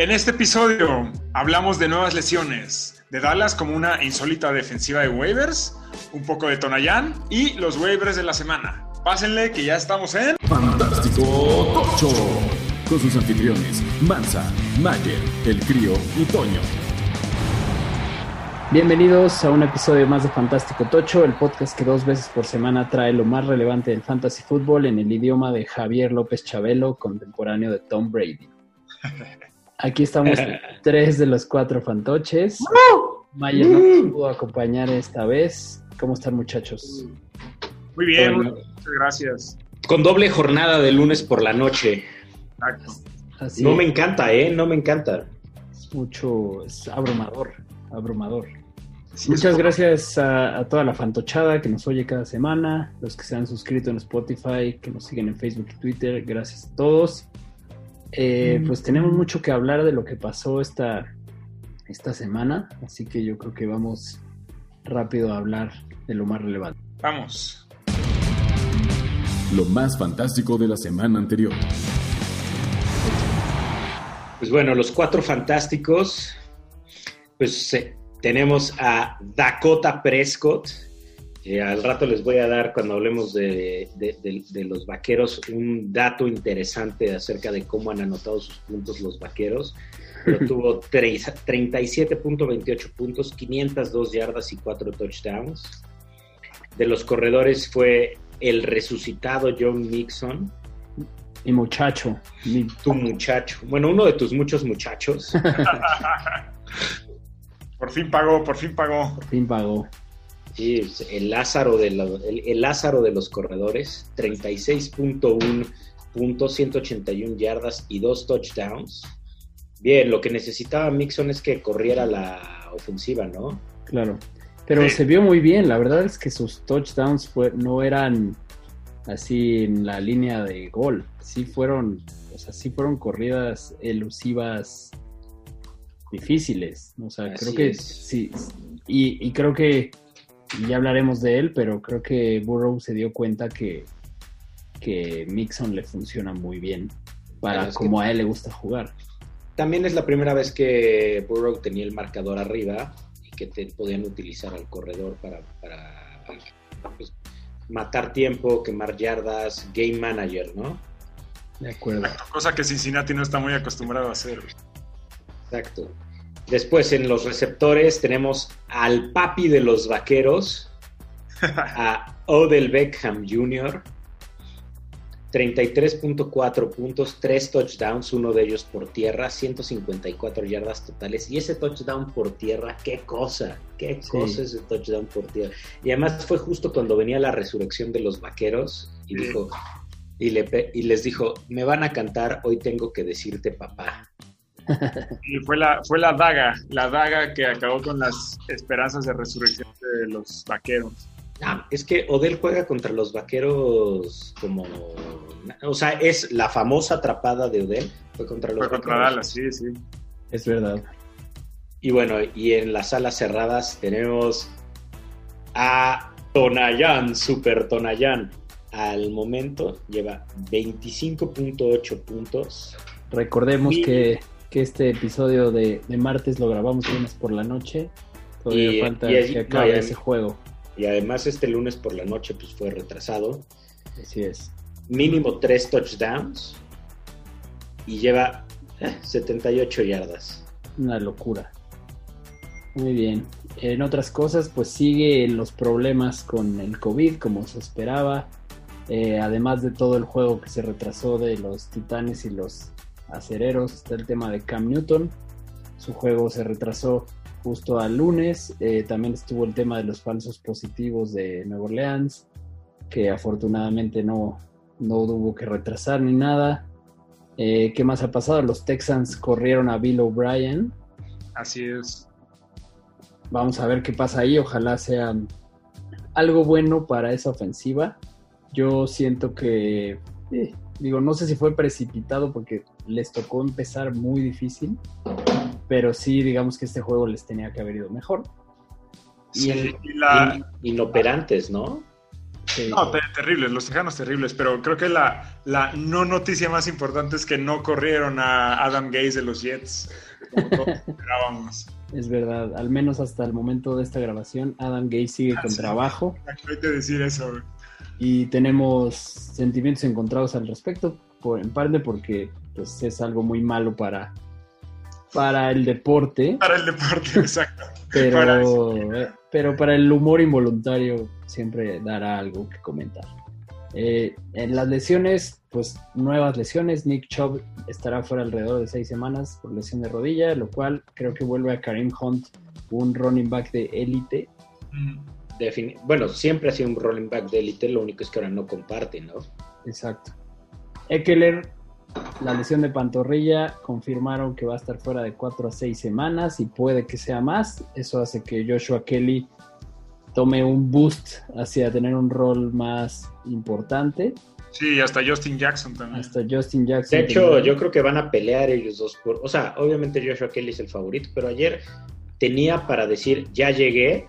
En este episodio hablamos de nuevas lesiones, de Dallas como una insólita defensiva de waivers, un poco de Tonayan y los waivers de la semana. Pásenle que ya estamos en Fantástico Tocho con sus anfitriones Mansa, Mayer, El Crío y Toño. Bienvenidos a un episodio más de Fantástico Tocho, el podcast que dos veces por semana trae lo más relevante del fantasy fútbol en el idioma de Javier López Chabelo, contemporáneo de Tom Brady. Aquí estamos tres de los cuatro fantoches. Mayer no nos pudo acompañar esta vez. ¿Cómo están muchachos? Muy bien, Bueno. muchas gracias. Con doble jornada de lunes por la noche. Exacto. Así No me encanta, ¿eh? No me encanta. es mucho, es abrumador, abrumador. Sí, Muchas gracias a, a toda la fantochada que nos oye cada semana, los que se han suscrito en Spotify, que nos siguen en Facebook y Twitter, gracias a todos. Eh, pues tenemos mucho que hablar de lo que pasó esta, esta semana, así que yo creo que vamos rápido a hablar de lo más relevante. Vamos. Lo más fantástico de la semana anterior. Pues bueno, los cuatro fantásticos. Pues eh, tenemos a Dakota Prescott. Que al rato les voy a dar, cuando hablemos de, de- de- de los vaqueros, un dato interesante acerca de cómo han anotado sus puntos los vaqueros. Pero tuvo tre- 37.28 puntos, 502 yardas y 4 touchdowns. De los corredores fue el resucitado John Nixon, Mi muchacho, mi- tu muchacho. Bueno, uno de tus muchos muchachos. Por fin pagó, por fin pagó. por fin pagó. Sí, el Lázaro de, la- el, el Lázaro de los corredores, 36.1 puntos, 181 yardas y dos touchdowns. Bien, lo que necesitaba Mixon es que corriera la ofensiva, ¿no? Claro. Pero Sí. se vio muy bien. La verdad es que sus touchdowns fue, no eran así en la línea de gol. Sí fueron, o sea, sí fueron corridas elusivas difíciles. O sea, Así creo que es. sí. Y, y creo que y ya hablaremos de él, pero creo que Burrow se dio cuenta que, que Mixon le funciona muy bien para Claro, es que- como a él le gusta jugar. También es la primera vez que Burrow tenía el marcador arriba y que te podían utilizar al corredor para, para pues, matar tiempo, quemar yardas, game manager, ¿no? De acuerdo. Cosa que Cincinnati no está muy acostumbrado a hacer. Exacto. Después en los receptores tenemos al papi de los vaqueros, a Odell Beckham Jr., 33.4 puntos, 3 touchdowns, uno de ellos por tierra, 154 yardas totales. Y ese touchdown por tierra, qué cosa, qué Sí. cosa ese touchdown por tierra. Y además fue justo cuando venía la resurrección de los vaqueros y Sí. dijo, y, le, pe- y les dijo, me van a cantar, hoy tengo que decirte papá. Y fue la, fue la daga, la daga que acabó con las esperanzas de resurrección de los vaqueros. Ah, es que Odell juega contra los vaqueros como. O sea, es la famosa atrapada de Odell. Fue contra los Fue contra vaqueros. Dallas, sí, sí. Es verdad. Y bueno, y en las salas cerradas tenemos a Tonayan, Super Tonayan. Al momento lleva 25.8 puntos. Recordemos que, que este episodio de, de martes lo grabamos lunes por la noche. Todavía Y- falta y allí- que acabe ese juego. Y además este lunes por la noche pues fue retrasado. Así es. Mínimo 3 touchdowns. Y lleva eh, 78 yardas. Una locura. Muy bien. En otras cosas, pues sigue los problemas con el COVID, como se esperaba. Eh, además de todo el juego que se retrasó de los Titanes y los Acereros, está el tema de Cam Newton. Su juego se retrasó justo al lunes. Eh, también estuvo el tema de los falsos positivos de Nueva Orleans, que afortunadamente no, no hubo que retrasar ni nada. Eh, ¿Qué más ha pasado? Los Texans corrieron a Bill O'Brien. Así es. Vamos a ver qué pasa ahí. Ojalá sea algo bueno para esa ofensiva. Yo siento que, eh, digo, no sé si fue precipitado porque les tocó empezar muy difícil, pero sí, digamos que este juego les tenía que haber ido mejor. Sí, Y el- y la, In- inoperantes, ¿no? No, terribles, los Tejanos terribles, pero creo que la, la no noticia más importante es que no corrieron a Adam Gaze de los Jets, como todos esperábamos. Es verdad, al menos hasta el momento de esta grabación, Adam Gaze sigue con trabajo. Hay que decir eso. Y tenemos sentimientos encontrados al respecto, por, en parte porque pues, es algo muy malo para, para el deporte. Para el deporte, exacto. Pero para, eh, pero para el humor involuntario siempre dará algo que comentar. Eh, en las lesiones, pues nuevas lesiones. Nick Chubb estará fuera alrededor de seis semanas por lesión de rodilla, lo cual creo que vuelve a Karim Hunt, un running back de élite. Mm. Bueno, siempre ha sido un running back de élite, lo único es que ahora no comparte, ¿no? Exacto. Eckler, la lesión de pantorrilla, confirmaron que va a estar fuera de cuatro a seis semanas y puede que sea más. Eso hace que Joshua Kelly tome un boost hacia tener un rol más importante. Sí, hasta Justin Jackson también. Hasta Justin Jackson. De hecho, yo creo que van a pelear ellos dos por. O sea, obviamente Joshua Kelly es el favorito, pero ayer tenía para decir ya llegué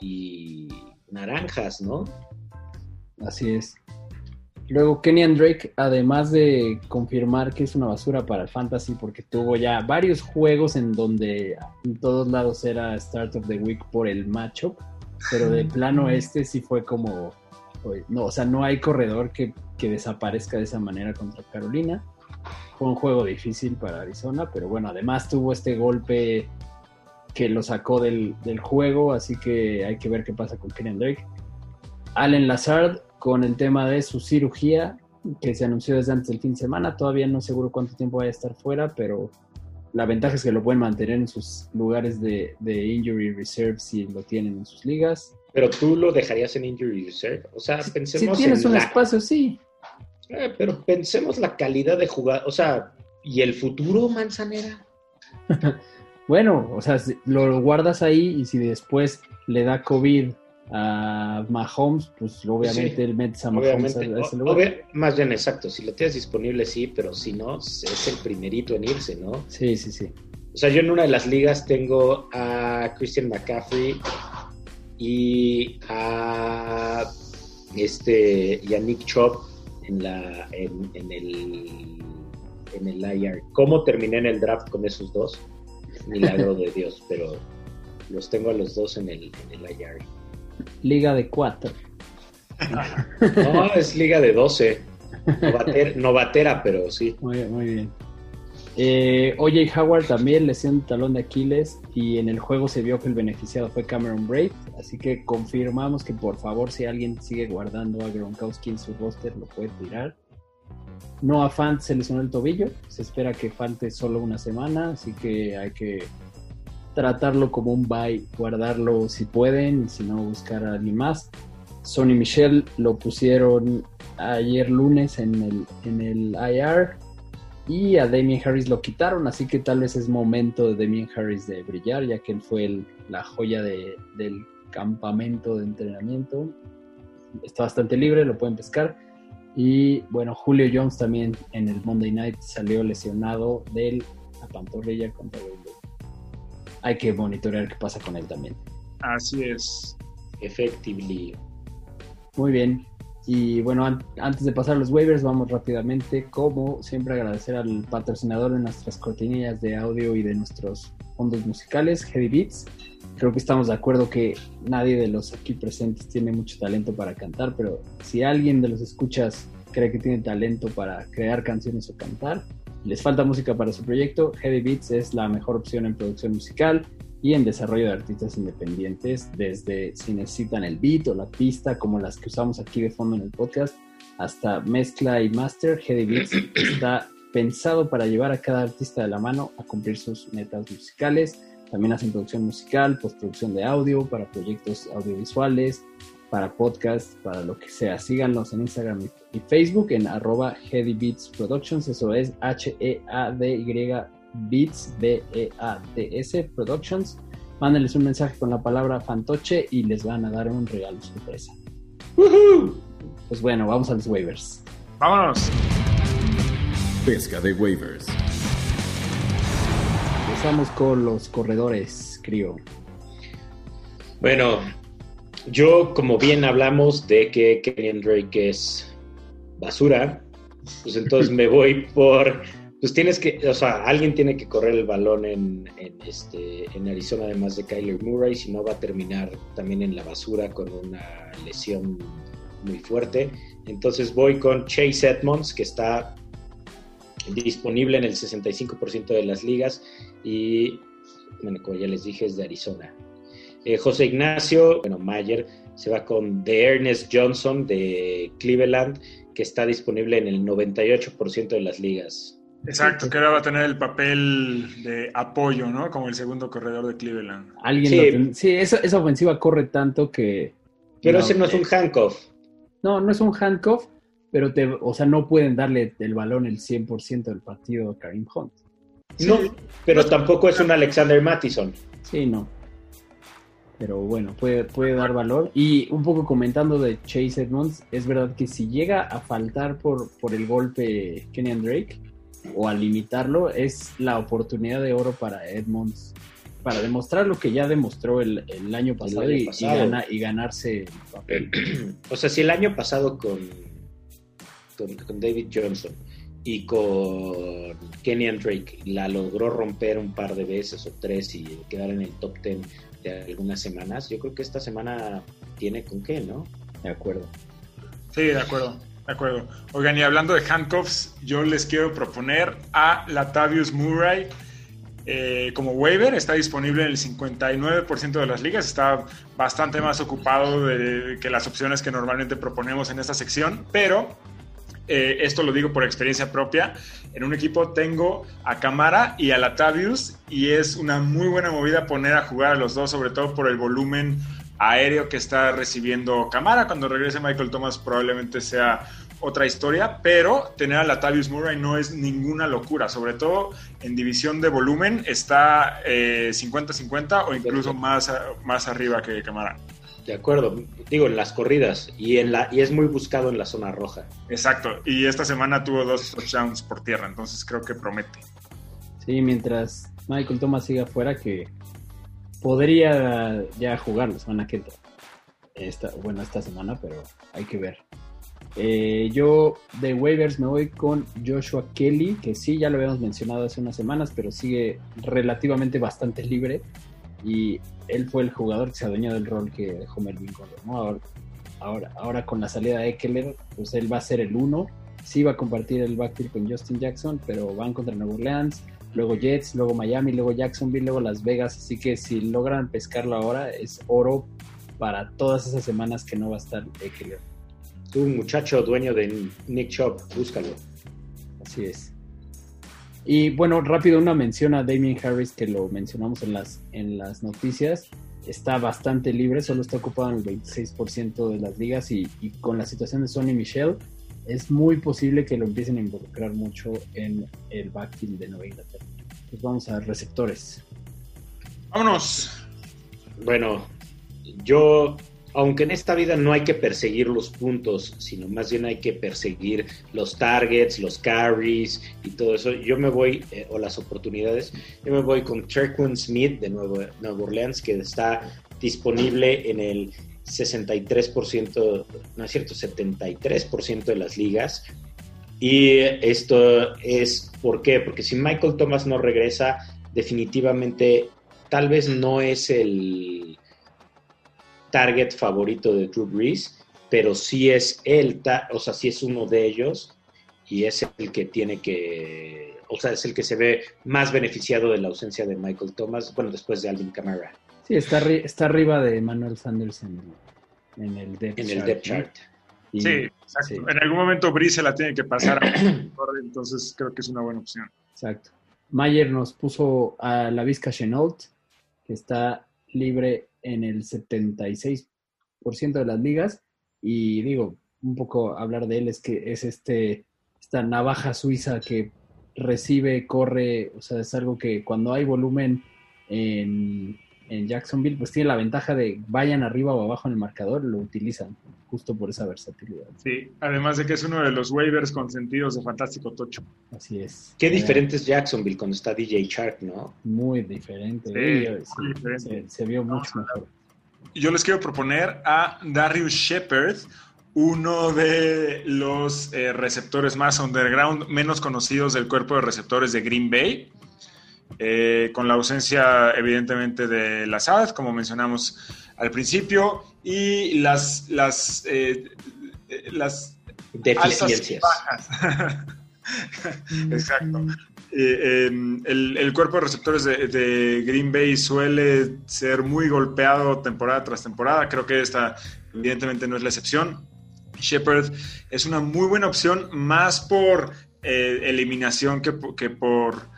y naranjas, ¿no? Así es. Luego Kenny Drake, además de confirmar que es una basura para el fantasy, porque tuvo ya varios juegos en donde en todos lados era Start of the Week por el matchup, pero de plano este sí fue como, no, o sea, no hay corredor que, desaparezca de esa manera contra Carolina. Fue un juego difícil para Arizona, pero bueno, además tuvo este golpe que lo sacó del, juego, así que hay que ver qué pasa con Kenny Drake. Allen Lazard con el tema de su cirugía, que se anunció desde antes del fin de semana, todavía no seguro cuánto tiempo vaya a estar fuera, pero la ventaja es que lo pueden mantener en sus lugares de, injury reserve si lo tienen en sus ligas. Pero tú lo dejarías en injury reserve. O sea, pensemos. Si tienes un espacio, sí. Eh, pero pensemos la calidad de jugar. O sea, ¿y el futuro, Manzanera? bueno, o sea, lo guardas ahí y si después le da COVID a Mahomes, pues obviamente el metes a Mahomes a ese lugar. más bien exacto, si lo tienes disponible sí, pero si no, es el primerito en irse, ¿no? Sí, sí, sí. O sea, yo en una de las ligas tengo a Christian McCaffrey y a este y a Nick Chop en la en, el en el IR. ¿Cómo terminé en el draft con esos dos? Milagro de Dios, pero los tengo a los dos en el, en el IR. Liga de 4. No, es liga de 12. Novatera, pero sí. Muy bien, muy bien. Eh, OJ Howard también lesión talón de Aquiles y en el juego se vio que el beneficiado fue Cameron Braid, así que confirmamos que por favor si alguien sigue guardando a Gronkowski en su roster lo puede tirar. Noah Fant se lesionó el tobillo, se espera que falte solo una semana, así que hay que tratarlo como un buy, guardarlo si pueden, si no buscar a alguien más. Sony Michel lo pusieron ayer lunes en el, en el IR y a Damien Harris lo quitaron, así que tal vez es momento de Damien Harris de brillar, ya que él fue la joya del campamento de entrenamiento. Está bastante libre, lo pueden pescar. Y bueno, Julio Jones también en el Monday Night salió lesionado de la pantorrilla contra el hay que monitorear qué pasa con él también. Así es. Efectivamente. Muy bien. Y bueno, antes de pasar a los waivers, vamos rápidamente, como siempre, agradecer al patrocinador de nuestras cortinillas de audio y de nuestros fondos musicales, Heavy Beats. Creo que estamos de acuerdo que nadie de los aquí presentes tiene mucho talento para cantar, pero si alguien de los escuchas cree que tiene talento para crear canciones o cantar, les falta música para su proyecto, Heavy Beats es la mejor opción en producción musical y en desarrollo de artistas independientes, desde si necesitan el beat o la pista, como las que usamos aquí de fondo en el podcast, hasta mezcla y master. Heavy Beats está pensado para llevar a cada artista de la mano a cumplir sus metas musicales. También hacen producción musical, postproducción de audio para proyectos audiovisuales, para podcast, para lo que sea. Síganos en Instagram y Facebook en arroba Heady Beats Productions, eso es H-E-A-D-Y Beats, B-E-A-T-S Productions. Mándenles un mensaje con la palabra fantoche y les van a dar un regalo sorpresa. Pues bueno, vamos a los waivers. Vámonos. Pesca de waivers. Empezamos con los corredores, crío. Bueno, Yo, como bien hablamos de que Kenyon Drake es basura, pues entonces me voy por pues tienes que, o sea, alguien tiene que correr el balón en, este, en Arizona, además de Kyler Murray, si no va a terminar también en la basura con una lesión muy fuerte. Entonces voy con Chase Edmonds, que está disponible en el 65% de las ligas y, bueno, como ya les dije, es de Arizona. Eh, José Ignacio, bueno, Mayer, se va con The Ernest Johnson de Cleveland, que está disponible en el 98% de las ligas. Exacto, que ahora va a tener el papel de apoyo, ¿no? Como el segundo corredor de Cleveland. Alguien sí, esa, esa, ofensiva corre tanto que... Pero ese no es un handcuff. No, no es un handcuff, pero te, o sea, no pueden darle el balón el 100% del partido a Karim Hunt. No, pero tampoco es un Alexander Mattison. Sí, no. Pero bueno, puede, puede dar valor. Y un poco comentando de Chase Edmonds, es verdad que si llega a faltar por, por el golpe Kenyan Drake, o a limitarlo, es la oportunidad de oro para Edmonds para demostrar lo que ya demostró el, año pasado, y, ganarse el papel. O sea, si el año pasado con, con, David Johnson y con Kenny Drake la logró romper un par de veces o tres y quedar en el top ten de algunas semanas, yo creo que esta semana tiene con qué, ¿no? De acuerdo. Sí, de acuerdo. De acuerdo. Oigan, y hablando de handcuffs, yo les quiero proponer a Latavius Murray eh, como waiver. Está disponible en el 59% de las ligas. Está bastante más ocupado de, que las opciones que normalmente proponemos en esta sección. Pero eh, esto lo digo por experiencia propia. En un equipo tengo a Camara y a Latavius. Y es una muy buena movida poner a jugar a los dos, sobre todo por el volumen aéreo que está recibiendo Camara. Cuando regrese Michael Thomas probablemente sea otra historia, pero tener a Latavius Murray no es ninguna locura, sobre todo en división de volumen está 50-50 eh, o incluso más, más arriba que Camara. De acuerdo, digo en las corridas y en la y es muy buscado en la zona roja. Exacto, y esta semana tuvo dos touchdowns por tierra, entonces creo que promete. Sí, mientras Michael Thomas siga fuera que podría ya jugar la semana que esta, bueno, esta semana, pero hay que ver. Eh, yo de waivers me voy con Joshua Kelly, que sí, ya lo habíamos mencionado hace unas semanas, pero sigue relativamente bastante libre. Y él fue el jugador que se adueñó del rol que dejó Melvin Gordon. Ahora, ahora, con la salida de Eckler, pues él va a ser el uno. Sí va a compartir el backfield con Justin Jackson, pero van contra Nueva Orleans luego Jets, luego Miami, luego Jacksonville, luego Las Vegas. Así que si logran pescarlo ahora, es oro para todas esas semanas que no va a estar Eckler. Tú, muchacho dueño de Nick Chop, búscalo. Así es. Y bueno, rápido una mención a Damien Harris que lo mencionamos en las, en las noticias. Está bastante libre, solo está ocupado en el 26% de las ligas y, y con la situación de Sonny Michelle es muy posible que lo empiecen a involucrar mucho en el backfield de Nueva Inglaterra. Pues vamos a receptores. Vámonos. Bueno, yo, aunque en esta vida no hay que perseguir los puntos, sino más bien hay que perseguir los targets, los carries y todo eso, yo me voy, eh, o las oportunidades, yo me voy con Cherquin Smith de Nueva, Nueva Orleans, que está disponible en el 63%, no es cierto, 73% de las ligas. Y esto es, ¿por qué? Porque si Michael Thomas no regresa, definitivamente tal vez no es el target favorito de Drew Brees, pero sí es el, o sea, sí es uno de ellos y es el que tiene que, o sea, es el que se ve más beneficiado de la ausencia de Michael Thomas, bueno, después de Alvin Kamara. Sí, está, está arriba de Manuel Sanders en, el depth en chart. El chart. sí, exacto. En algún momento Brice se la tiene que pasar, entonces creo que es una buena opción. Exacto. Mayer nos puso a la Vizca Chenault, que está libre en el 76% de las ligas. Y digo, un poco hablar de él es que es este esta navaja suiza que recibe, corre, o sea, es algo que cuando hay volumen en, en Jacksonville, pues tiene la ventaja de vayan arriba o abajo en el marcador, lo utilizan justo por esa versatilidad. Sí, además de que es uno de los waivers consentidos de Fantástico Tocho. Así es. Qué diferente es Jacksonville cuando está DJ Shark, ¿no? Muy diferente. Sí, Se, vio mucho mejor. yo les quiero proponer a Darius Shepard, uno de los eh, receptores más underground, menos conocidos del cuerpo de receptores de Green Bay. Eh, con la ausencia evidentemente de las aves, como mencionamos al principio, y las, las, eh, las deficiencias. Exacto. Em, el, cuerpo de receptores de, Green Bay suele ser muy golpeado temporada tras temporada. Creo que esta evidentemente no es la excepción. Shepard es una muy buena opción, más por eh, eliminación que, que, por,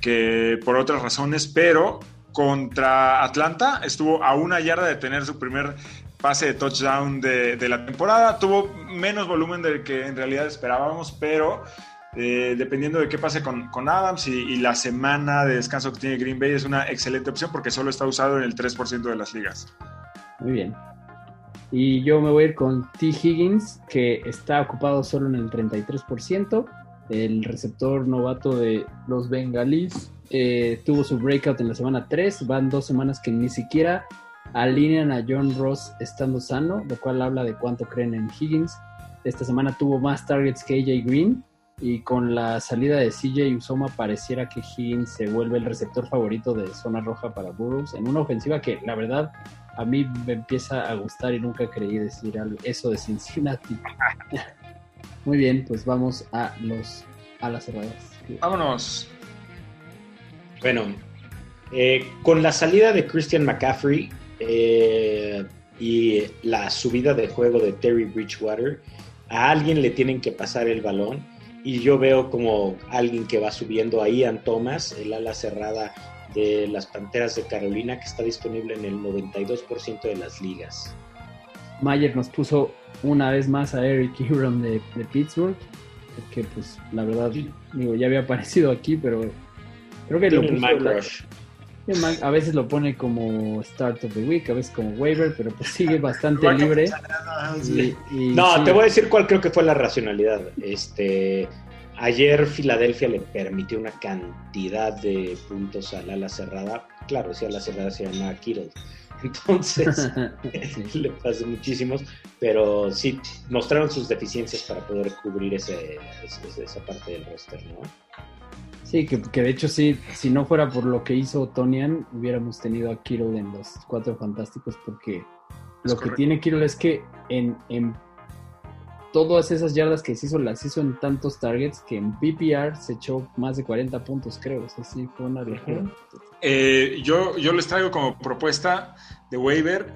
que por otras razones, pero contra Atlanta estuvo a una yarda de tener su primer pase de touchdown de, la temporada. Tuvo menos volumen del que en realidad esperábamos, pero eh, dependiendo de qué pase con, Adams y, la semana de descanso que tiene Green Bay, es una excelente opción porque solo está usado en el 3% de las ligas. Muy bien. Y yo me voy a ir con T. Higgins, que está ocupado solo en el 33%. El receptor novato de los Bengalis eh, tuvo su breakout en la semana 3. Van dos semanas que ni siquiera alinean a John Ross estando sano, lo cual habla de cuánto creen en Higgins. Esta semana tuvo más targets que AJ Green y con la salida de CJ Usoma pareciera que Higgins se vuelve el receptor favorito de zona roja para Burroughs en una ofensiva que la verdad a mí me empieza a gustar y nunca creí decir eso de Cincinnati. Muy bien, pues vamos a los a las cerradas. Vámonos. Bueno, eh, con la salida de Christian McCaffrey eh, y la subida de juego de Terry Bridgewater, a alguien le tienen que pasar el balón y yo veo como alguien que va subiendo ahí, Ian Thomas, el ala cerrada de las Panteras de Carolina, que está disponible en el 92% de las ligas. Mayer nos puso una vez más a Eric Huron de, Pittsburgh, que pues la verdad, digo, ya había aparecido aquí, pero creo que lo puso... A veces lo pone como Start of the Week, a veces como waiver, pero pues sigue bastante libre. no, te voy a decir cuál creo que fue la racionalidad. Este, ayer Filadelfia le permitió una cantidad de puntos al ala cerrada. Claro, si a la cerrada se llama Kittle. Entonces, le pasé muchísimos, pero sí mostraron sus deficiencias para poder cubrir ese, esa parte del roster, ¿no? Sí, que, de hecho sí, si no fuera por lo que hizo Tonian, hubiéramos tenido a Kirill en los cuatro fantásticos, porque lo que tiene Kirill es que en, en todas esas yardas que se hizo, las hizo en tantos targets que en PPR se echó más de 40 puntos, creo. O sea, sí, fue una locura. Eh, yo, yo les traigo como propuesta de waiver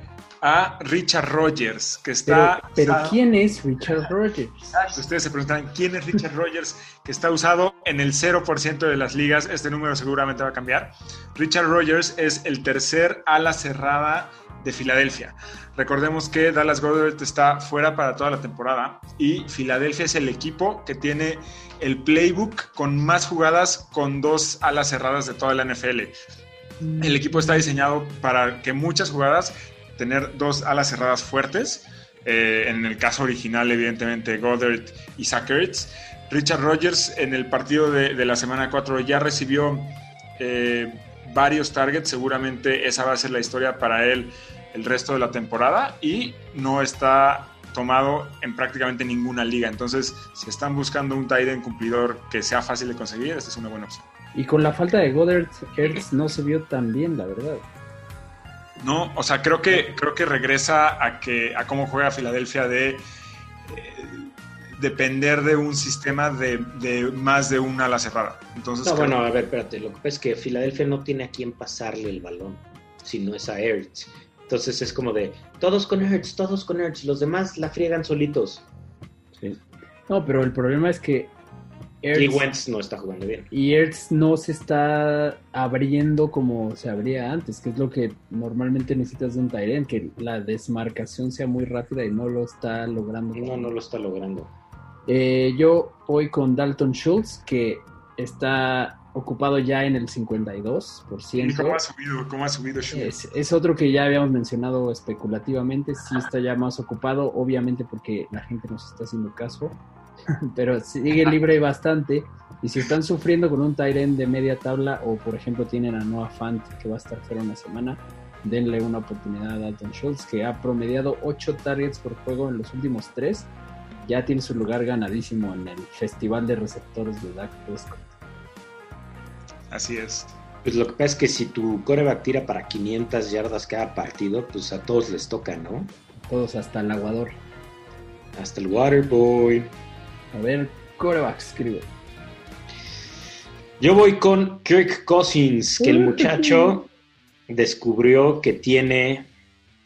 a Richard Rogers, que está... Pero, ¿quién es Richard Rogers? Ustedes se preguntan, ¿quién es Richard Rogers? Que está usado en el 0% de las ligas. Este número seguramente va a cambiar. Richard Rogers es el tercer ala cerrada de Filadelfia. Recordemos que Dallas Goddard está fuera para toda la temporada y Filadelfia es el equipo que tiene el playbook con más jugadas con dos alas cerradas de toda la NFL. El equipo está diseñado para que muchas jugadas tener dos alas cerradas fuertes. Eh, en el caso original, evidentemente, Goddard y Zach Richard Rogers en el partido de, la semana 4 ya recibió eh, varios targets. Seguramente esa va a ser la historia para él el resto de la temporada y no está tomado en prácticamente ninguna liga. Entonces, si están buscando un tight end cumplidor que sea fácil de conseguir, esta es una buena opción. Y con la falta de Goddard, Ertz no se vio tan bien, la verdad. No, o sea, creo que, creo que regresa a que a cómo juega Filadelfia de eh, depender de un sistema de, más de una ala cerrada. Entonces, no, bueno, a ver, espérate, lo que pasa es que Filadelfia no tiene a quién pasarle el balón, si no es a Ertz. Entonces es como de, todos con Ertz, todos con Ertz, los demás la friegan solitos. Sí. No, pero el problema es que y Wentz no está jugando bien. Y Ertz no se está abriendo como se abría antes, que es lo que normalmente necesitas de un Tyrant, que la desmarcación sea muy rápida y no lo está logrando. No, no lo está logrando. Eh, yo voy con Dalton Schultz, que está ocupado ya en el 52%. ¿Cómo ha subido, cómo ha subido? Es, es, otro que ya habíamos mencionado especulativamente, sí está ya más ocupado, obviamente porque la gente nos está haciendo caso. pero sigue libre bastante. Y si están sufriendo con un Tyren de media tabla o por ejemplo tienen a Noah Fant que va a estar fuera una semana, denle una oportunidad a Dalton Schultz, que ha promediado 8 targets por juego en los últimos 3. Ya tiene su lugar ganadísimo en el Festival de Receptores de Dak Prescott. Así es. Pues lo que pasa es que si tu coreback tira para 500 yardas cada partido, pues a todos les toca, ¿no? Todos hasta el aguador. Hasta el Waterboy. A ver, coreback, escribe. Yo voy con Kirk Cousins, que el muchacho descubrió que tiene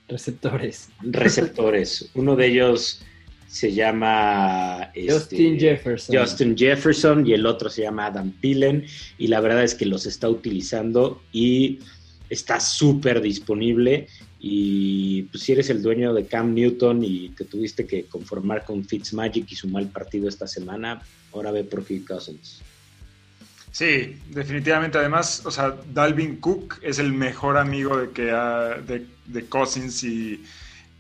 Receptores. receptores. Uno de ellos se llama este, Justin Jefferson. Justin Jefferson y el otro se llama Adam Pillen y la verdad es que los está utilizando y está súper disponible y pues si eres el dueño de Cam Newton y te tuviste que conformar con Fitzmagic y su mal partido esta semana, ahora ve por Kirk Cousins. Sí, definitivamente. Además, o sea, Dalvin Cook es el mejor amigo de que ha- de, de Cousins y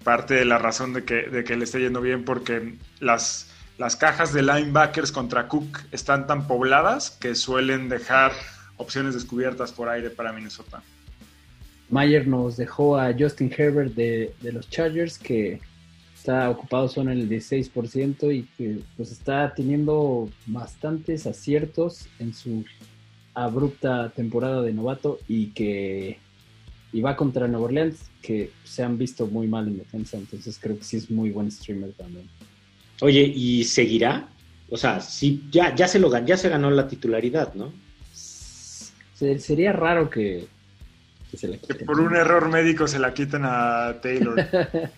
parte de la razón de que, de que le esté yendo bien porque las, las cajas de linebackers contra Cook están tan pobladas que suelen dejar opciones descubiertas por aire para Minnesota. Mayer nos dejó a Justin Herbert de, de los Chargers, que está ocupado solo en el 16% y que pues está teniendo bastantes aciertos en su abrupta temporada de novato y que y va contra Nueva Orleans, que se han visto muy mal en defensa, entonces creo que sí es muy buen streamer también. Oye, ¿y seguirá? O sea, sí, ya, ya, se lo, ya se ganó la titularidad, ¿no? Se- sería raro que, que se la Que quiten. por un error médico se la quiten a Taylor.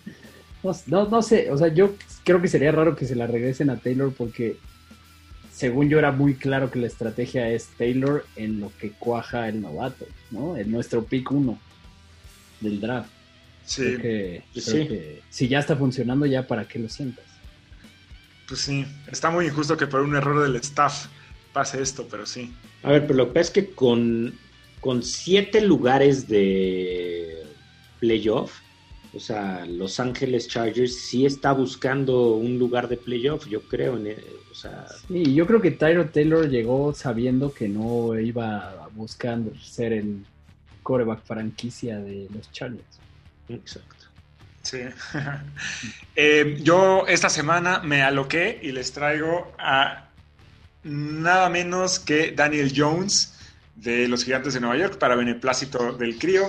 No, no, no sé, o sea, yo creo que sería raro que se la regresen a Taylor porque según yo era muy claro que la estrategia es Taylor en lo que cuaja el novato, ¿no? En nuestro pick 1 del draft. Sí, Creo que, creo sí. que si ya está funcionando, ya para qué lo sientas. pues sí. Está muy injusto que por un error del staff pase esto, pero sí. A ver, pero lo que pasa es que con, con siete lugares de playoff, o sea, Los Ángeles Chargers sí está buscando un lugar de playoff, yo creo. En, el- o sea, Sí, yo creo que Tyro Taylor llegó sabiendo que no iba buscando ser el coreback franquicia de los Chargers. exacto. Sí. Eh, yo esta semana me aloqué y les traigo a nada menos que Daniel Jones de los Gigantes de Nueva York para beneplácito del crío.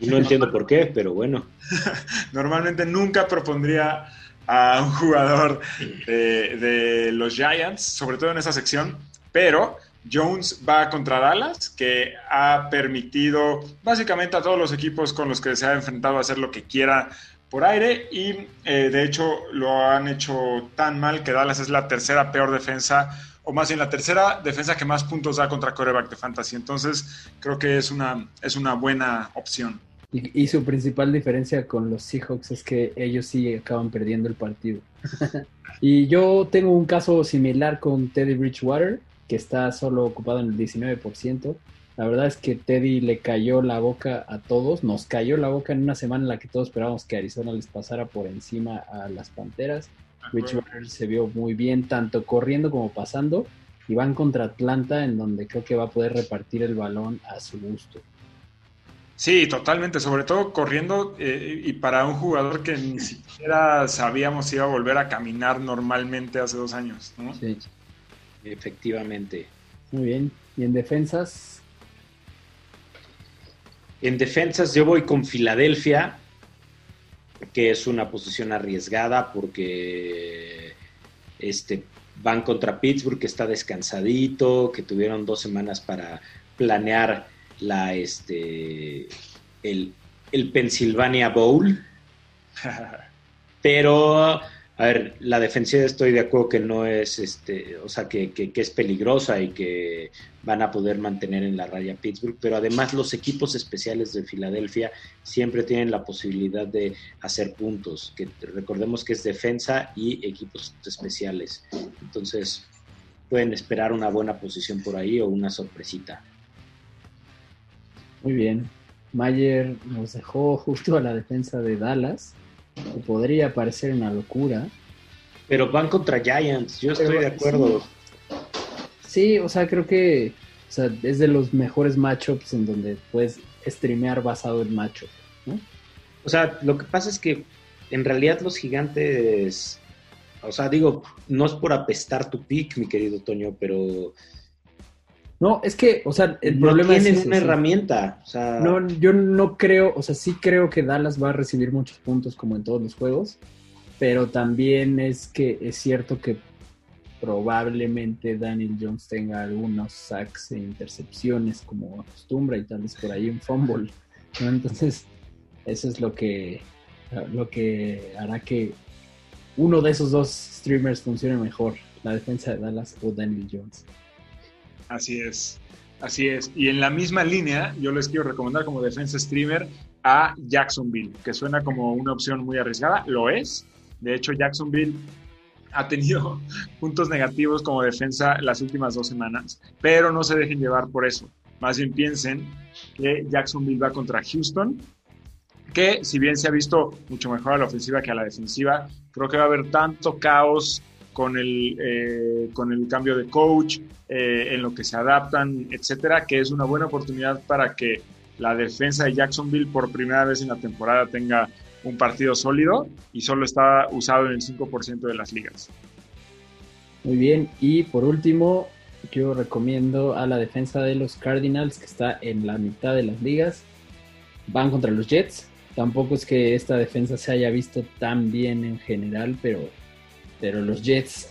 Y no entiendo por qué, pero bueno. Normalmente nunca propondría a un jugador de, de los Giants, sobre todo en esa sección, pero Jones va contra Dallas, que ha permitido básicamente a todos los equipos con los que se ha enfrentado a hacer lo que quiera por aire y eh, de hecho lo han hecho tan mal que Dallas es la tercera peor defensa o más bien la tercera defensa que más puntos da contra coreback de fantasy. Entonces creo que es una, es una buena opción. Y, y su principal diferencia con los Seahawks es que ellos sí acaban perdiendo el partido. y yo tengo un caso similar con Teddy Bridgewater, que está solo ocupado en el 19%. La verdad es que Teddy le cayó la boca a todos, nos cayó la boca en una semana en la que todos esperábamos que Arizona les pasara por encima a las Panteras. Bridgewater se vio muy bien, tanto corriendo como pasando, y van contra Atlanta, en donde creo que va a poder repartir el balón a su gusto. Sí, totalmente, sobre todo corriendo eh, y para un jugador que ni siquiera sabíamos si iba a volver a caminar normalmente hace dos años, ¿no? Sí. Efectivamente. Muy bien. ¿Y en defensas? En defensas yo voy con Filadelfia, que es una posición arriesgada porque este, van contra Pittsburgh, que está descansadito, que tuvieron dos semanas para planear la, este, el, el Pennsylvania Bowl. Pero, a ver, la defensiva estoy de acuerdo que no es, este, o sea, que, que, que, es peligrosa y que van a poder mantener en la raya Pittsburgh, pero además los equipos especiales de Filadelfia siempre tienen la posibilidad de hacer puntos, que recordemos que es defensa y equipos especiales. Entonces, pueden esperar una buena posición por ahí o una sorpresita. Muy bien. Mayer nos dejó justo a la defensa de Dallas que podría parecer una locura. Pero van contra Giants, yo estoy Pero, de acuerdo. Sí. sí, o sea, creo que o sea, es de los mejores matchups en donde puedes streamear basado en matchup. O sea, lo que pasa es que en realidad los gigantes, o sea, digo, no es por apestar tu pick, mi querido Toño, pero no, es que, o sea, el no problema es una herramienta. O sea, No, yo no creo, o sea, sí creo que Dallas va a recibir muchos puntos como en todos los juegos, pero también es que es cierto que probablemente Daniel Jones tenga algunos sacks e intercepciones como acostumbra y tal vez por ahí un fumble, ¿no? Entonces, eso es lo que, lo que hará que uno de esos dos streamers funcione mejor, la defensa de Dallas o Daniel Jones. Así es, así es. Y en la misma línea, yo les quiero recomendar como defensa streamer a Jacksonville, que suena como una opción muy arriesgada, lo es. De hecho, Jacksonville ha tenido puntos negativos como defensa las últimas dos semanas, pero no se dejen llevar por eso. Más bien piensen que Jacksonville va contra Houston, que si bien se ha visto mucho mejor a la ofensiva que a la defensiva, creo que va a haber tanto caos con el, eh, con el cambio de coach, eh, en lo que se adaptan, etcétera, que es una buena oportunidad para que la defensa de Jacksonville por primera vez en la temporada tenga un partido sólido y solo está usado en el 5% de las ligas. Muy bien, y por último, yo recomiendo a la defensa de los Cardinals, que está en la mitad de las ligas. Van contra los Jets. Tampoco es que esta defensa se haya visto tan bien en general, pero pero los Jets,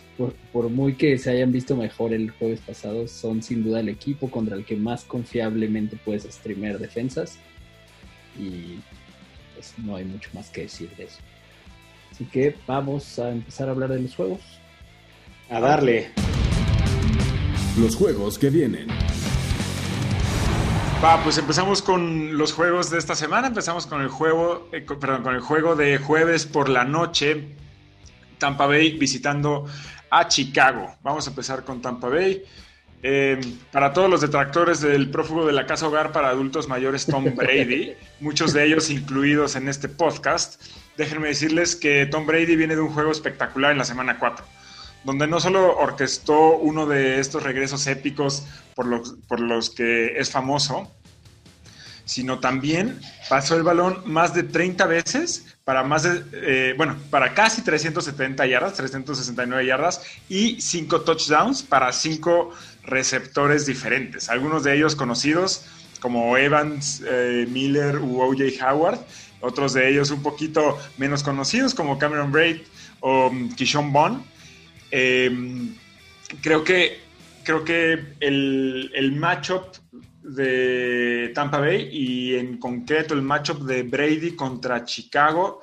por, muy que se hayan visto mejor el jueves pasado, son sin duda el equipo contra el que más confiablemente puedes streamer defensas. Y pues no hay mucho más que decir de eso. Así que vamos a empezar a hablar de los juegos. A darle. Los juegos que vienen. Va, pues empezamos con los juegos de esta semana. Empezamos con el juego, eh, perdón, con el juego de jueves por la noche Tampa Bay visitando a Chicago. Vamos a empezar con Tampa Bay. Eh, para todos los detractores del prófugo de la casa hogar para adultos mayores Tom Brady, muchos de ellos incluidos en este podcast, déjenme decirles que Tom Brady viene de un juego espectacular en la semana 4, donde no solo orquestó uno de estos regresos épicos por los, por los que es famoso, sino también pasó el balón más de 30 veces para más de, eh, bueno, para casi 370 yardas, 369 yardas y 5 touchdowns para 5 receptores diferentes, algunos de ellos conocidos como Evans, eh, Miller u OJ Howard, otros de ellos un poquito menos conocidos como Cameron Braid o um, Kishon Bond. Em, creo que, creo que el, el matchup de Tampa Bay y en concreto el matchup de Brady contra Chicago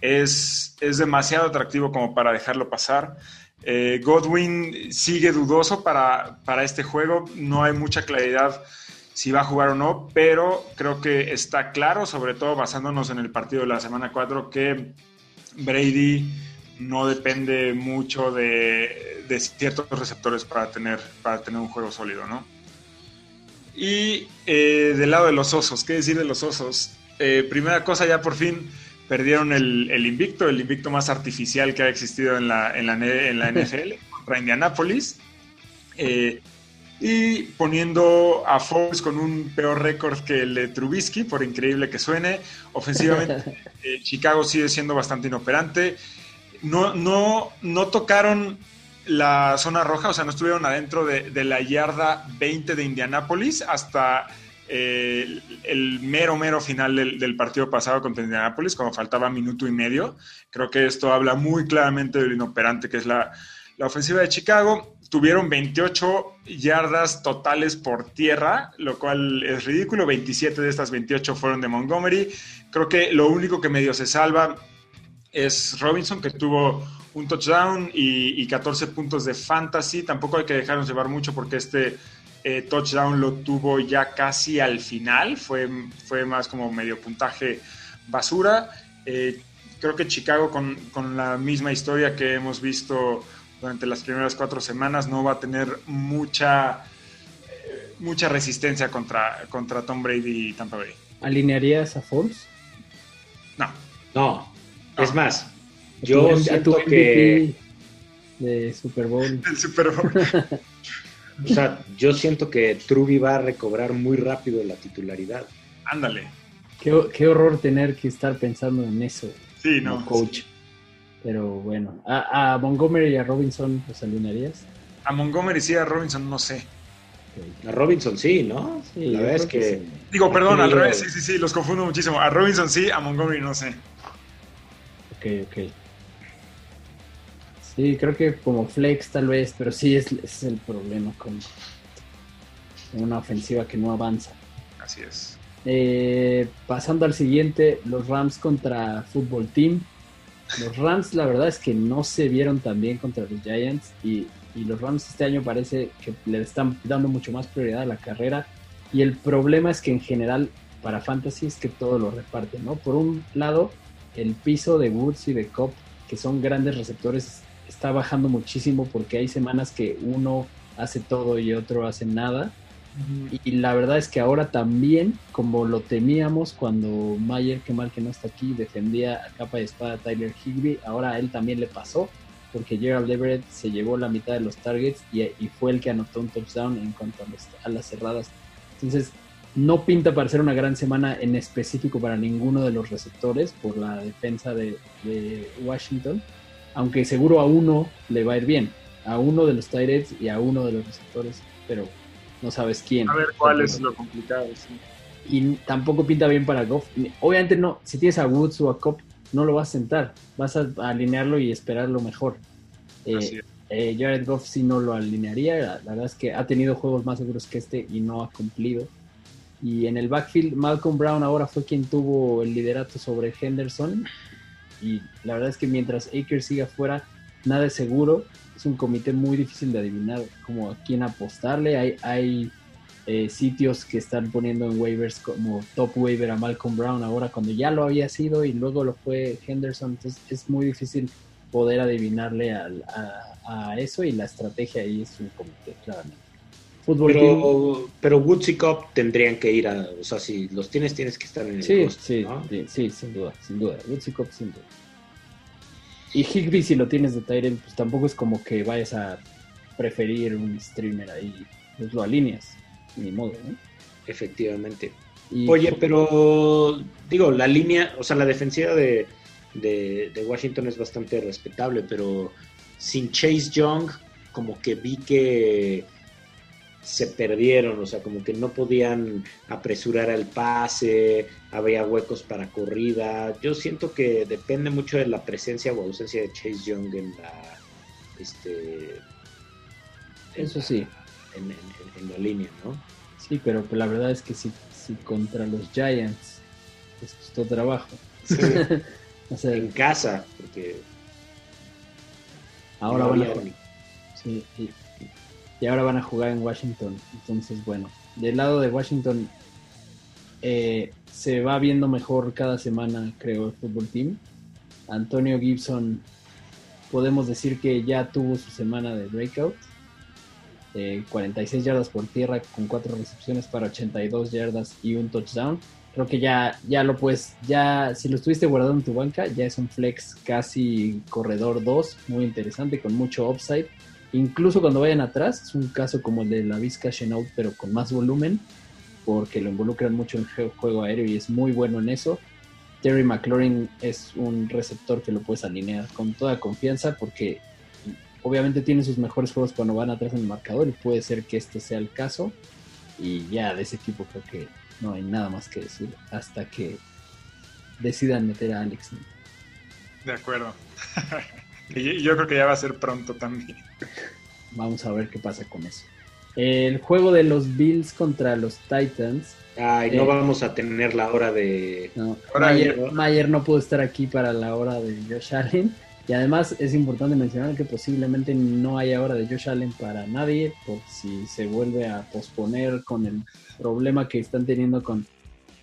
es, es demasiado atractivo como para dejarlo pasar. Eh, Godwin sigue dudoso para, para este juego, no hay mucha claridad si va a jugar o no, pero creo que está claro, sobre todo basándonos en el partido de la semana 4, que Brady no depende mucho de, de ciertos receptores para tener, para tener un juego sólido, ¿no? Y eh, del lado de los osos, ¿qué decir de los osos? Eh, primera cosa, ya por fin perdieron el, invicto, el invicto más artificial que ha existido en la, en la, en la NFL contra Indianapolis. Eh, y poniendo a Fox con un peor récord que el de Trubisky, por increíble que suene. Ofensivamente, Chicago sigue siendo bastante inoperante. No, no, no tocaron la zona roja, o sea, no estuvieron adentro de, la yarda 20 de Indianápolis hasta eh, el, mero, mero final del, partido pasado contra Indianápolis, cuando faltaba minuto y medio. Creo que esto habla muy claramente de lo inoperante que es la, la ofensiva de Chicago. Tuvieron 28 yardas totales por tierra, lo cual es ridículo. 27 de estas 28 fueron de Montgomery. Creo que lo único que medio se salva es Robinson, que tuvo un touchdown y, 14 puntos de fantasy. Tampoco hay que dejarnos llevar mucho porque este eh, touchdown lo tuvo ya casi al final. Fue, fue más como medio puntaje basura. Eh, creo que Chicago con, con, la misma historia que hemos visto durante las primeras cuatro semanas no va a tener mucha, mucha resistencia contra, contra Tom Brady y Tampa Bay. ¿Alinearías a Foles? No. No. Es más, yo siento que... De Super Bowl. El Super Bowl. o sea, yo siento que Truby va a recobrar muy rápido la titularidad. Ándale. Qué, horror tener que estar pensando en eso. Sí, no. coach. Pero bueno, ¿A, Montgomery y a Robinson los alinearías? A Montgomery sí, a Robinson no sé. A Robinson sí, ¿no? Sí, la verdad es que... Digo, perdón, al revés, sí, sí, sí, los confundo muchísimo. A Robinson sí, a Montgomery no sé. Ok, ok. Sí, creo que como flex tal vez, pero sí es, es el problema con una ofensiva que no avanza. Así es. Eh, pasando al siguiente, los Rams contra Football Team. Los Rams, la verdad es que no se vieron tan bien contra los Giants y, los Rams este año parece que le están dando mucho más prioridad a la carrera. Y el problema es que en general para Fantasy es que todo lo reparten, ¿no? Por un lado, el piso de Woods y de Cobb, que son grandes receptores, está bajando muchísimo porque hay semanas que uno hace todo y otro hace nada. Y la verdad es que ahora también, como lo temíamos cuando Mayer, que mal que no está aquí, defendía a capa y espada a Tyler Higby, ahora a él también le pasó, porque Gerald Everett se llevó la mitad de los targets y, fue el que anotó un touchdown en cuanto a, las cerradas. Entonces, no pinta para ser una gran semana en específico para ninguno de los receptores por la defensa de, de Washington, aunque seguro a uno le va a ir bien, a uno de los Tyrants y a uno de los receptores, pero no sabes quién. A ver cuál es lo complicado, Y tampoco pinta bien para Goff. Obviamente no, si tienes a Woods o a Cobb, no lo vas a sentar, vas a alinearlo y esperar lo mejor. Eh, eh, Jared Goff sí no lo alinearía, la, verdad es que ha tenido juegos más seguros que este y no ha cumplido. Y en el backfield, Malcolm Brown ahora fue quien tuvo el liderato sobre Henderson. Y la verdad es que mientras Akers siga fuera, nada es seguro es un comité muy difícil de adivinar como a quién apostarle. Hay, hay eh, sitios que están poniendo en waivers como top waiver a Malcolm Brown ahora cuando ya lo había sido y luego lo fue Henderson. Entonces es muy difícil poder adivinarle a, eso y la estrategia ahí es un comité, claramente. Pero, pero Woods y Cup tendrían que ir a, o sea, si los tienes, tienes que estar en el sí, sí, sí, sin duda, sin duda. Woods y Cup, sin duda. Y Higby, si lo tienes de Tyrell, pues tampoco es como que vayas a preferir un streamer ahí. Pues lo alineas, ni modo, ¿no? Efectivamente. Oye, pero digo, la línea, o sea, la defensiva de, de, Washington es bastante respetable, pero sin Chase Young, como que vi que se perdieron, o sea, como que no podían apresurar el pase, había huecos para corrida. Yo siento que depende mucho de la presencia o ausencia de Chase Young en la, este, eso sí, en, la línea, ¿no? Sí, pero la verdad es que si, si contra los Giants les costó trabajo. en casa, porque ahora van a sí, y ahora van a jugar en Washington. Entonces, bueno, del lado de Washington eh, se va viendo mejor cada semana, creo, el fútbol team. Antonio Gibson, podemos decir que ya tuvo su semana de breakout. 46 yardas por tierra con 4 recepciones para 82 yardas y un touchdown. Creo que ya, ya lo puedes, ya si lo estuviste guardado en tu banca, ya es un flex casi corredor 2, muy interesante, con mucho upside Incluso cuando vayan atrás, es un caso como el de la Vizca Chenault, pero con más volumen, porque lo involucran mucho en juego aéreo y es muy bueno en eso. Terry McLaurin es un receptor que lo puedes alinear con toda confianza porque obviamente tiene sus mejores juegos cuando van atrás en el marcador y puede ser que este sea el caso. Y ya de ese equipo creo que no hay nada más que decir hasta que decidan meter a Alex. De acuerdo. Y yo creo que ya va a ser pronto también. Vamos a ver qué pasa con eso. El juego de los Bills contra los Titans. Ay, no eh, vamos a tener la hora de. No, Mayer, ¿no? pudo estar aquí para la hora de Josh Allen. Y además es importante mencionar que posiblemente no haya hora de Josh Allen para nadie, por si se vuelve a posponer con el problema que están teniendo con,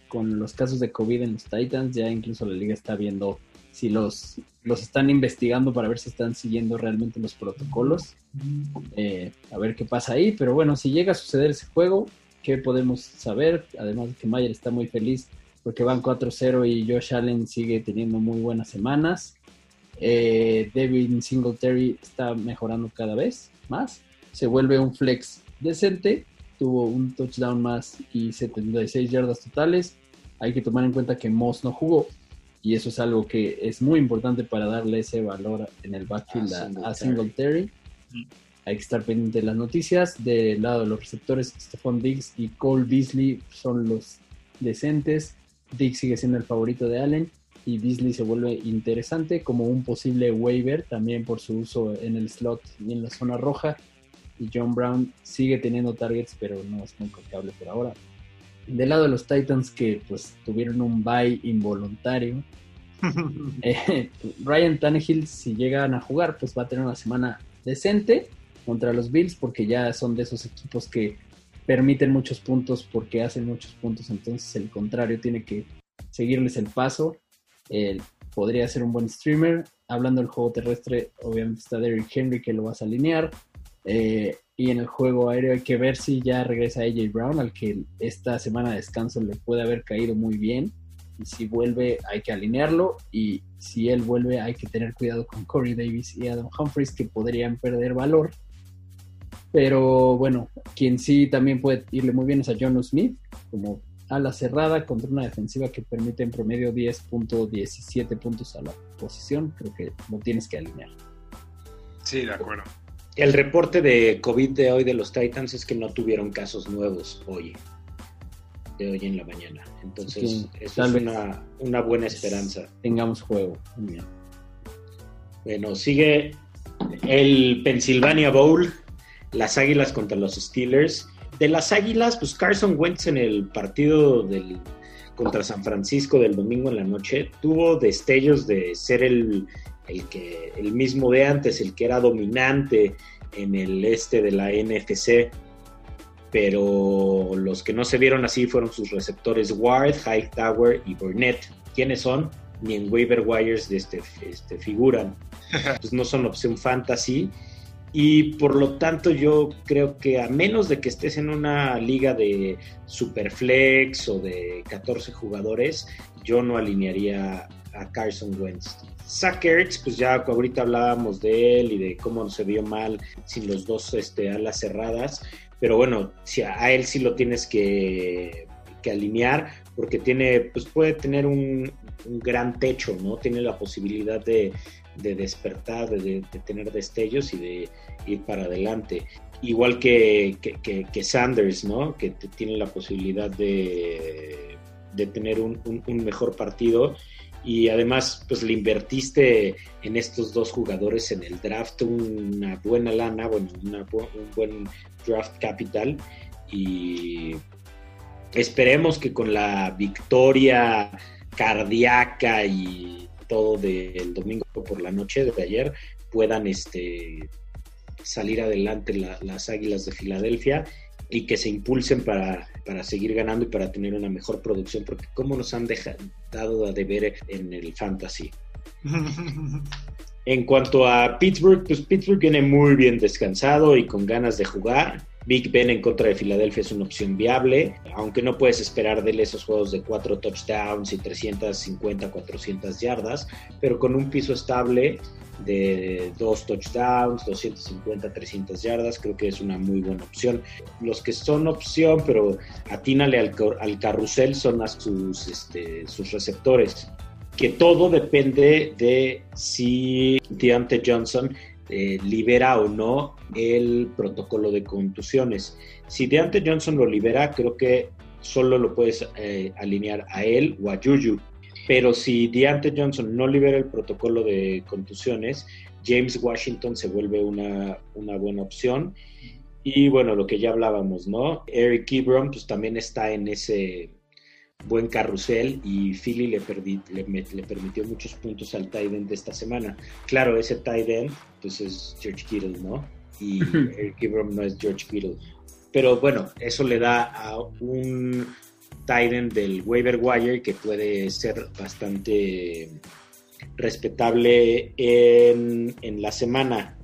con los casos de COVID en los Titans. Ya incluso la liga está viendo si los, los están investigando para ver si están siguiendo realmente los protocolos. Eh, a ver qué pasa ahí. Pero bueno, si llega a suceder ese juego, ¿qué podemos saber? Además de que Mayer está muy feliz porque van 4-0 y Josh Allen sigue teniendo muy buenas semanas. Eh, Devin Singletary está mejorando cada vez más. Se vuelve un flex decente. Tuvo un touchdown más y 76 yardas totales. hay que tomar en cuenta que Moss no jugó y eso es algo que es muy importante para darle ese valor en el backfield a, Singletary. Hay que estar pendiente de las noticias. Del lado de los receptores, Stephon Diggs y Cole Beasley son los decentes. Diggs sigue siendo el favorito de Allen y Beasley se vuelve interesante como un posible waiver también por su uso en el slot y en la zona roja. Y John Brown sigue teniendo targets, pero no es muy confiable por ahora del lado de los Titans que pues tuvieron un bye involuntario, eh, Ryan Tannehill si llegan a jugar pues va a tener una semana decente contra los Bills porque ya son de esos equipos que permiten muchos puntos porque hacen muchos puntos, entonces el contrario tiene que seguirles el paso. podría ser un buen streamer. Hablando del juego terrestre, obviamente está Derrick Henry que lo vas a alinear. Eh, y en el juego aéreo hay que ver si ya regresa AJ Brown, al que esta semana de descanso le puede haber caído muy bien. Y si vuelve, hay que alinearlo. Y si él vuelve, hay que tener cuidado con Corey Davis y Adam Humphries, que podrían perder valor. Pero bueno, quien sí también puede irle muy bien es a John Smith, como ala cerrada contra una defensiva que permite en promedio 10.17 puntos a la posición. Creo que lo tienes que alinear. Sí, de acuerdo. El reporte de COVID de hoy de los Titans es que no tuvieron casos nuevos hoy, de hoy en la mañana. Entonces, eso es una, buena esperanza. Tengamos juego. bien. Bueno, sigue el Pennsylvania Bowl, las Águilas contra los Steelers. De las Águilas, pues Carson Wentz en el partido del, contra San Francisco del domingo en la noche tuvo destellos de ser el el, que, el mismo de antes, el que era dominante en el este de la NFC, pero los que no se vieron así fueron sus receptores Ward, Hightower y Burnett. ¿Quiénes son? Ni en waiver wires de este, este figuran. Pues no son opción fantasy. Y por lo tanto yo creo que a menos de que estés en una liga de superflex o de 14 jugadores, yo no alinearía a Carson Wentz. Zach pues ya ahorita hablábamos de él y de cómo se vio mal sin los dos este, alas cerradas, pero bueno, si a, él sí lo tienes que, alinear porque tiene, pues puede tener un, gran techo, ¿no? Tiene la posibilidad de, despertar, de, tener destellos y de ir para adelante. Igual que, Sanders, ¿no? Que tiene la posibilidad de, tener un, un mejor partido y además pues le invertiste en estos dos jugadores en el draft una buena lana, bueno, un buen draft capital y esperemos que con la victoria cardíaca y todo del domingo por la noche de ayer puedan este salir adelante las Águilas de Filadelfia y que se impulsen para, seguir ganando y para tener una mejor producción, porque como nos han dejado de ver en el fantasy. en cuanto a Pittsburgh, pues Pittsburgh viene muy bien descansado y con ganas de jugar. Big Ben en contra de Filadelfia es una opción viable, aunque no puedes esperar de él esos juegos de cuatro touchdowns y 350, 400 yardas, pero con un piso estable de dos touchdowns, 250, 300 yardas, creo que es una muy buena opción. Los que son opción, pero atínale al, al carrusel, son a sus, este, sus receptores. Que todo depende de si Deontay Johnson eh, libera o no el protocolo de contusiones. Si Deontay Johnson lo libera, creo que solo lo puedes eh, alinear a él o a Juju. Pero si Deontay Johnson no libera el protocolo de contusiones, James Washington se vuelve una, buena opción. Y bueno, lo que ya hablábamos, ¿no? Eric Ebron pues también está en ese buen carrusel y Philly le, le, permitió muchos puntos al tight end de esta semana. Claro, ese tight end pues es George Kittle, ¿no? Y Eric Ebron no es George Kittle. Pero bueno, eso le da a un Titan del waiver wire que puede ser bastante respetable en, la semana.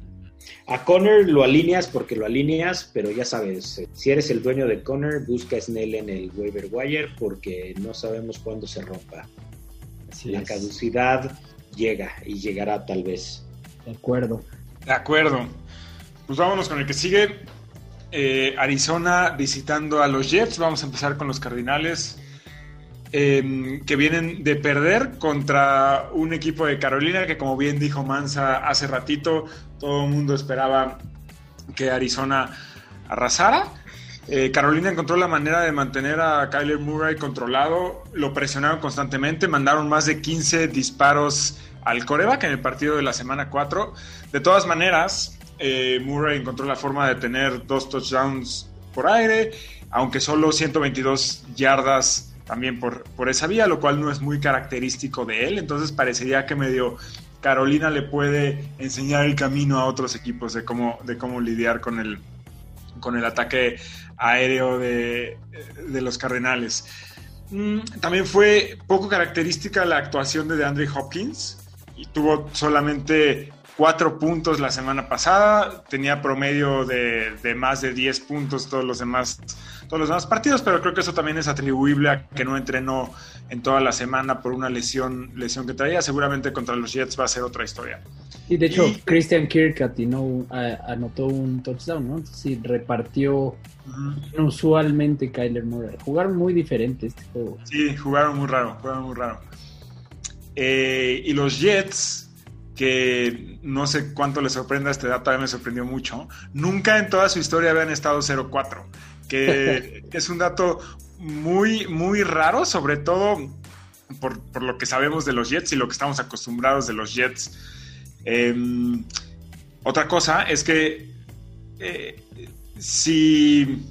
A Connor lo alineas porque lo alineas, pero ya sabes, si eres el dueño de Connor, busca Snell en el waiver wire porque no sabemos cuándo se rompa. la caducidad llega y llegará tal vez. De acuerdo. De acuerdo. Pues vámonos con el que sigue. Eh, Arizona visitando a los Jets. Vamos a empezar con los Cardinales. em, que vienen de perder contra un equipo de Carolina que como bien dijo Mansa hace ratito, todo el mundo esperaba que Arizona arrasara. Eh, Carolina encontró la manera de mantener a Kyler Murray controlado, lo presionaron constantemente, mandaron más de 15 disparos al coreback en el partido de la semana 4. De todas maneras, eh, Murray encontró la forma de tener dos touchdowns por aire, aunque solo 122 yardas también por, por esa vía, lo cual no es muy característico de él. Entonces parecería que medio Carolina le puede enseñar el camino a otros equipos de cómo, de cómo lidiar con el, con el ataque aéreo de, de los Cardenales. Mm, también fue poco característica la actuación de DeAndre Hopkins y tuvo solamente cuatro puntos la semana pasada, tenía promedio de, de, más de 10 puntos todos los demás todos los demás partidos, pero creo que eso también es atribuible a que no entrenó en toda la semana por una lesión, lesión que traía. Seguramente contra los Jets va a ser otra historia. Y de hecho, Christian Kirk atinó, anotó un touchdown, ¿no? Sí, repartió uh -huh. inusualmente Kyler Murray. Jugaron muy diferente este juego. Sí, jugaron muy raro, jugaron muy raro. Eh, y los Jets, que no sé cuánto les sorprenda este dato, a mí me sorprendió mucho, nunca en toda su historia habían estado 0-4, que es un dato muy, muy raro, sobre todo por, por, lo que sabemos de los Jets y lo que estamos acostumbrados de los Jets. Eh, otra cosa es que eh, si...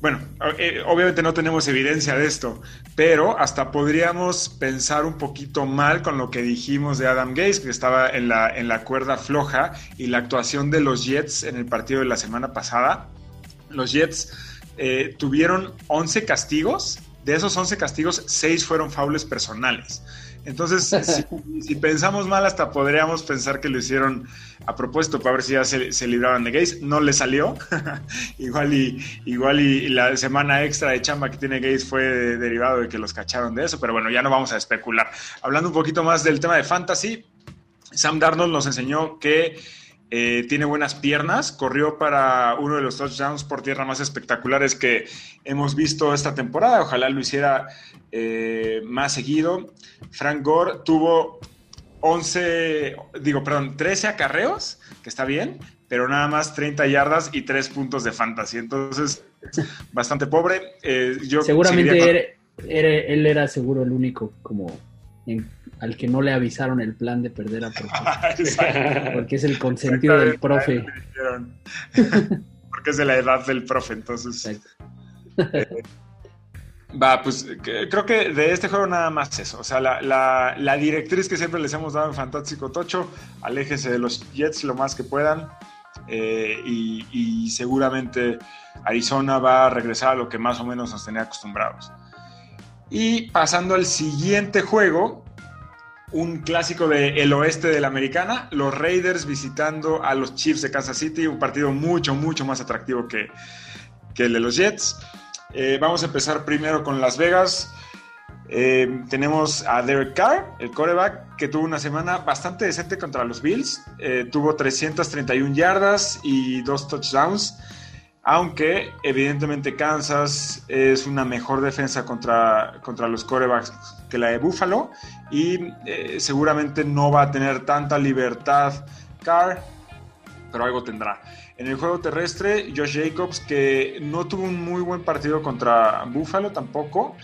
Bueno, eh, obviamente no tenemos evidencia de esto, pero hasta podríamos pensar un poquito mal con lo que dijimos de Adam Gaze, que estaba en la, en la cuerda floja, y la actuación de los Jets en el partido de la semana pasada. Los Jets eh, tuvieron 11 castigos, de esos 11 castigos, 6 fueron faules personales. Entonces, si, si, pensamos mal, hasta podríamos pensar que lo hicieron a propósito para ver si ya se, se libraban de Gaze. No le salió. igual y, igual y, la semana extra de chamba que tiene Gaze fue de, derivado de que los cacharon de eso. Pero bueno, ya no vamos a especular. Hablando un poquito más del tema de fantasy, Sam Darnold nos enseñó que eh, tiene buenas piernas, corrió para uno de los touchdowns por tierra más espectaculares que hemos visto esta temporada. Ojalá lo hiciera eh, más seguido. Frank Gore tuvo 11, digo, perdón, 13 acarreos, que está bien, pero nada más 30 yardas y 3 puntos de fantasy. Entonces, bastante pobre. Eh, yo Seguramente con... era, era, él era seguro el único como en al que no le avisaron el plan de perder a profe. porque es el consentido del profe. porque es de la edad del profe, entonces. Eh, va, pues creo que de este juego nada más eso. O sea, la, la, la, directriz que siempre les hemos dado en Fantástico Tocho, aléjese de los Jets lo más que puedan. Eh, y, y seguramente Arizona va a regresar a lo que más o menos nos tenía acostumbrados. Y pasando al siguiente juego, un clásico del el oeste de la americana, los Raiders visitando a los Chiefs de Kansas City, un partido mucho, mucho más atractivo que, que el de los Jets. Eh, vamos a empezar primero con Las Vegas. Eh, tenemos a Derek Carr, el coreback, que tuvo una semana bastante decente contra los Bills. Eh, tuvo 331 yardas y dos touchdowns aunque evidentemente Kansas es una mejor defensa contra, contra los corebacks que la de Buffalo y eh, seguramente no va a tener tanta libertad Carr, pero algo tendrá. En el juego terrestre, Josh Jacobs, que no tuvo un muy buen partido contra Buffalo tampoco,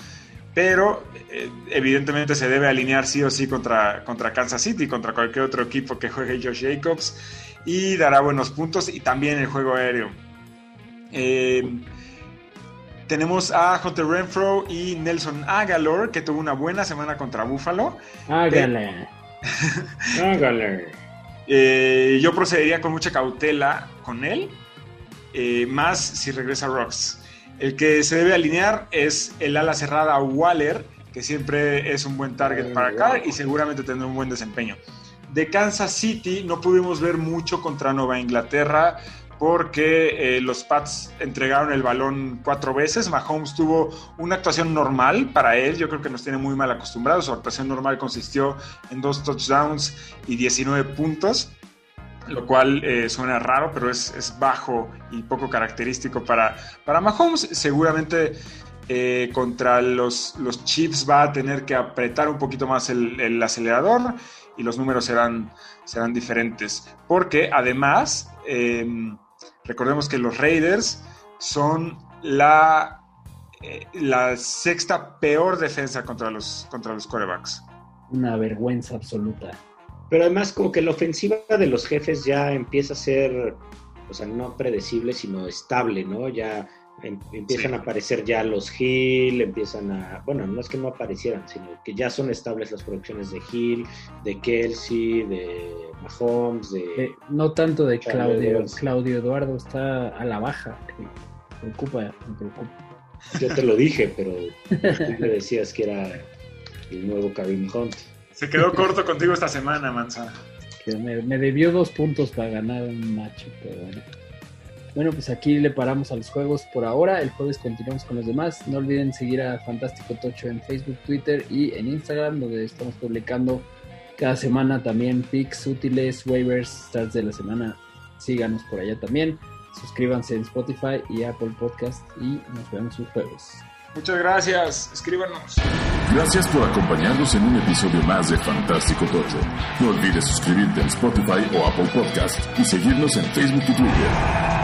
pero eh, evidentemente se debe alinear sí o sí contra, contra Kansas City, contra cualquier otro equipo que juegue Josh Jacobs y dará buenos puntos y también el juego aéreo. Eh, tenemos a Hunter Renfro y Nelson Agalor, que tuvo una buena semana contra Buffalo. Hágale. Hágale. Eh, yo procedería con mucha cautela con él, eh, más si regresa Rocks. El que se debe alinear es el ala cerrada Waller, que siempre es un buen target para acá y seguramente tendrá un buen desempeño. De Kansas City no pudimos ver mucho contra Nueva Inglaterra porque eh, los Pats entregaron el balón cuatro veces. Mahomes tuvo una actuación normal para él. Yo creo que nos tiene muy mal acostumbrados. Su actuación normal consistió en dos touchdowns y 19 puntos, lo cual eh, suena raro, pero es, es, bajo y poco característico para, para Mahomes. Seguramente Eh, contra los, los Chiefs va a tener que apretar un poquito más el, el acelerador y los números serán, serán diferentes. Porque además, eh, recordemos que los Raiders son la, eh, la sexta peor defensa contra los, contra los corebacks. Una vergüenza absoluta. Pero además como que la ofensiva de los jefes ya empieza a ser, o sea, no predecible, sino estable, ¿no? Ya em- empiezan Sí. a aparecer ya los Hill, empiezan a, bueno, no es que no aparecieran, sino que ya son estables las producciones de Hill, de Kelsey, de Mahomes, de... Eh, no tanto de Claudio. Edwards. Claudio Eduardo está a la baja. Me preocupa, me preocupa. Yo te lo dije, pero tú me decías que era el nuevo Karim Hunt. Se quedó corto contigo esta semana, Manza. Que me, me debió dos puntos para ganar un macho, pero bueno. Bueno, pues aquí le paramos a los juegos por ahora. El jueves continuamos con los demás. No olviden seguir a Fantástico Tocho en Facebook, Twitter y en Instagram, donde estamos publicando cada semana también pics útiles, waivers, starts de la semana. Síganos por allá también. Suscríbanse en Spotify y Apple Podcast y nos vemos el jueves. Muchas gracias. Escríbanos. Gracias por acompañarnos en un episodio más de Fantástico Tocho. No olvides suscribirte en Spotify o Apple Podcast y seguirnos en Facebook y Twitter.